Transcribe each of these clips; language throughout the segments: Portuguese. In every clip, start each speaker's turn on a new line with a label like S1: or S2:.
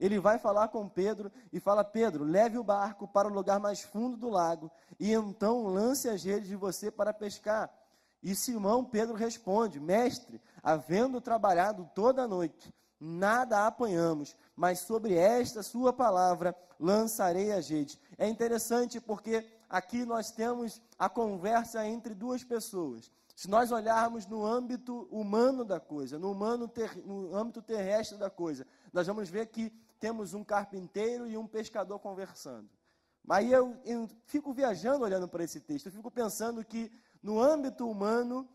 S1: Ele vai falar com Pedro e fala: Pedro, leve o barco para o lugar mais fundo do lago e então lance as redes de você para pescar. E Simão Pedro responde: Mestre, havendo trabalhado toda a noite, nada apanhamos, mas sobre esta sua palavra lançarei as redes. É interessante porque aqui nós temos a conversa entre duas pessoas. Se nós olharmos no âmbito humano da coisa, no, humano ter, no âmbito terrestre da coisa, nós vamos ver que temos um carpinteiro e um pescador conversando. Aí eu, eu fico viajando olhando para esse texto, eu fico pensando que no âmbito humano,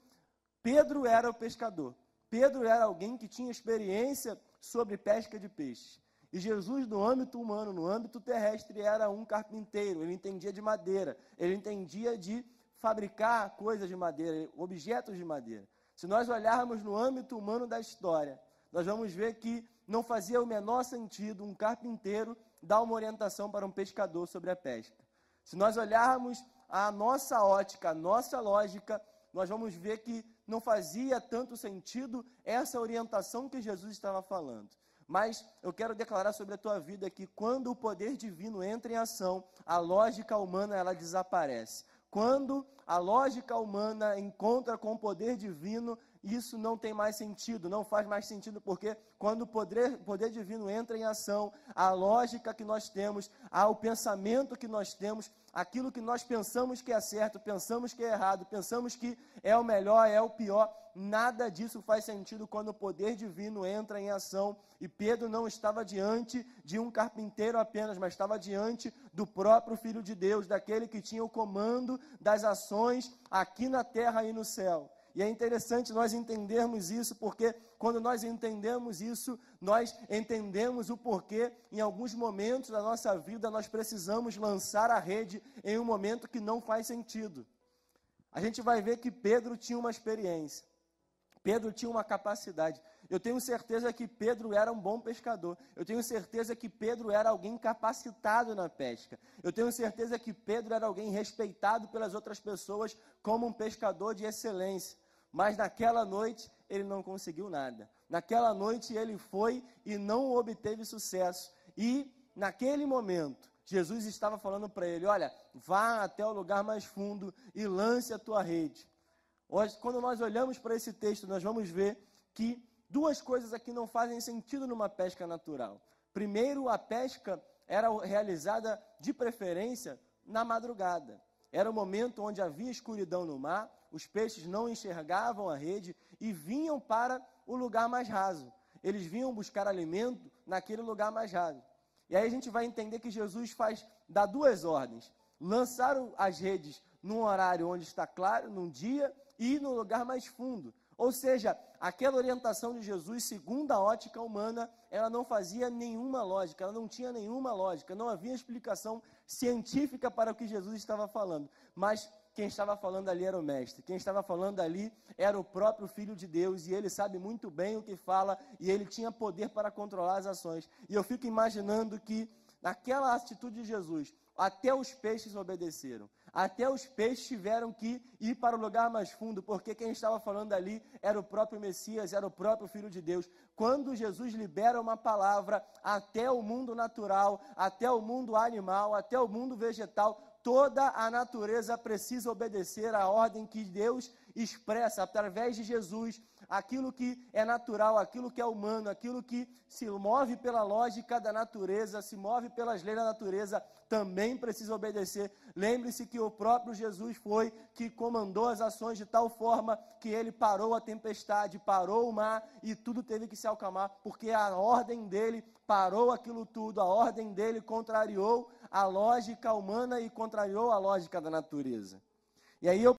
S1: Pedro era o pescador. Pedro era alguém que tinha experiência sobre pesca de peixes. E Jesus, no âmbito humano, no âmbito terrestre, era um carpinteiro. Ele entendia de madeira, ele entendia de fabricar coisas de madeira, objetos de madeira. Se nós olharmos no âmbito humano da história, nós vamos ver que não fazia o menor sentido um carpinteiro dar uma orientação para um pescador sobre a pesca. Se nós olharmos a nossa ótica, a nossa lógica, nós vamos ver que não fazia tanto sentido essa orientação que Jesus estava falando. Mas eu quero declarar sobre a tua vida que quando o poder divino entra em ação, a lógica humana ela desaparece. Quando a lógica humana encontra com o poder divino, isso não tem mais sentido, não faz mais sentido, porque quando o poder, poder divino entra em ação, a lógica que nós temos, o pensamento que nós temos, aquilo que nós pensamos que é certo, pensamos que é errado, pensamos que é o melhor, é o pior, nada disso faz sentido quando o poder divino entra em ação. E Pedro não estava diante de um carpinteiro apenas, mas estava diante do próprio Filho de Deus, daquele que tinha o comando das ações aqui na terra e no céu. E é interessante nós entendermos isso, porque quando nós entendemos isso, nós entendemos o porquê, em alguns momentos da nossa vida, nós precisamos lançar a rede em um momento que não faz sentido. A gente vai ver que Pedro tinha uma experiência, Pedro tinha uma capacidade. Eu tenho certeza que Pedro era um bom pescador. Eu tenho certeza que Pedro era alguém capacitado na pesca. Eu tenho certeza que Pedro era alguém respeitado pelas outras pessoas como um pescador de excelência. Mas naquela noite ele não conseguiu nada. Naquela noite ele foi e não obteve sucesso. E naquele momento, Jesus estava falando para ele: Olha, vá até o lugar mais fundo e lance a tua rede. Hoje, quando nós olhamos para esse texto, nós vamos ver que duas coisas aqui não fazem sentido numa pesca natural. Primeiro, a pesca era realizada de preferência na madrugada. Era o momento onde havia escuridão no mar, os peixes não enxergavam a rede e vinham para o lugar mais raso. Eles vinham buscar alimento naquele lugar mais raso. E aí a gente vai entender que Jesus faz dá duas ordens: lançar as redes num horário onde está claro, num dia, e no lugar mais fundo. Ou seja, aquela orientação de Jesus, segundo a ótica humana, ela não fazia nenhuma lógica, ela não tinha nenhuma lógica, não havia explicação científica para o que Jesus estava falando. Mas quem estava falando ali era o Mestre, quem estava falando ali era o próprio Filho de Deus, e ele sabe muito bem o que fala, e ele tinha poder para controlar as ações. E eu fico imaginando que, naquela atitude de Jesus, até os peixes obedeceram. Até os peixes tiveram que ir para o lugar mais fundo, porque quem estava falando ali era o próprio Messias, era o próprio Filho de Deus. Quando Jesus libera uma palavra, até o mundo natural, até o mundo animal, até o mundo vegetal, toda a natureza precisa obedecer à ordem que Deus expressa através de Jesus aquilo que é natural, aquilo que é humano, aquilo que se move pela lógica da natureza, se move pelas leis da natureza, também precisa obedecer. Lembre-se que o próprio Jesus foi que comandou as ações de tal forma que ele parou a tempestade, parou o mar e tudo teve que se acalmar, porque a ordem dele parou aquilo tudo, a ordem dele contrariou a lógica humana e contrariou a lógica da natureza. E aí eu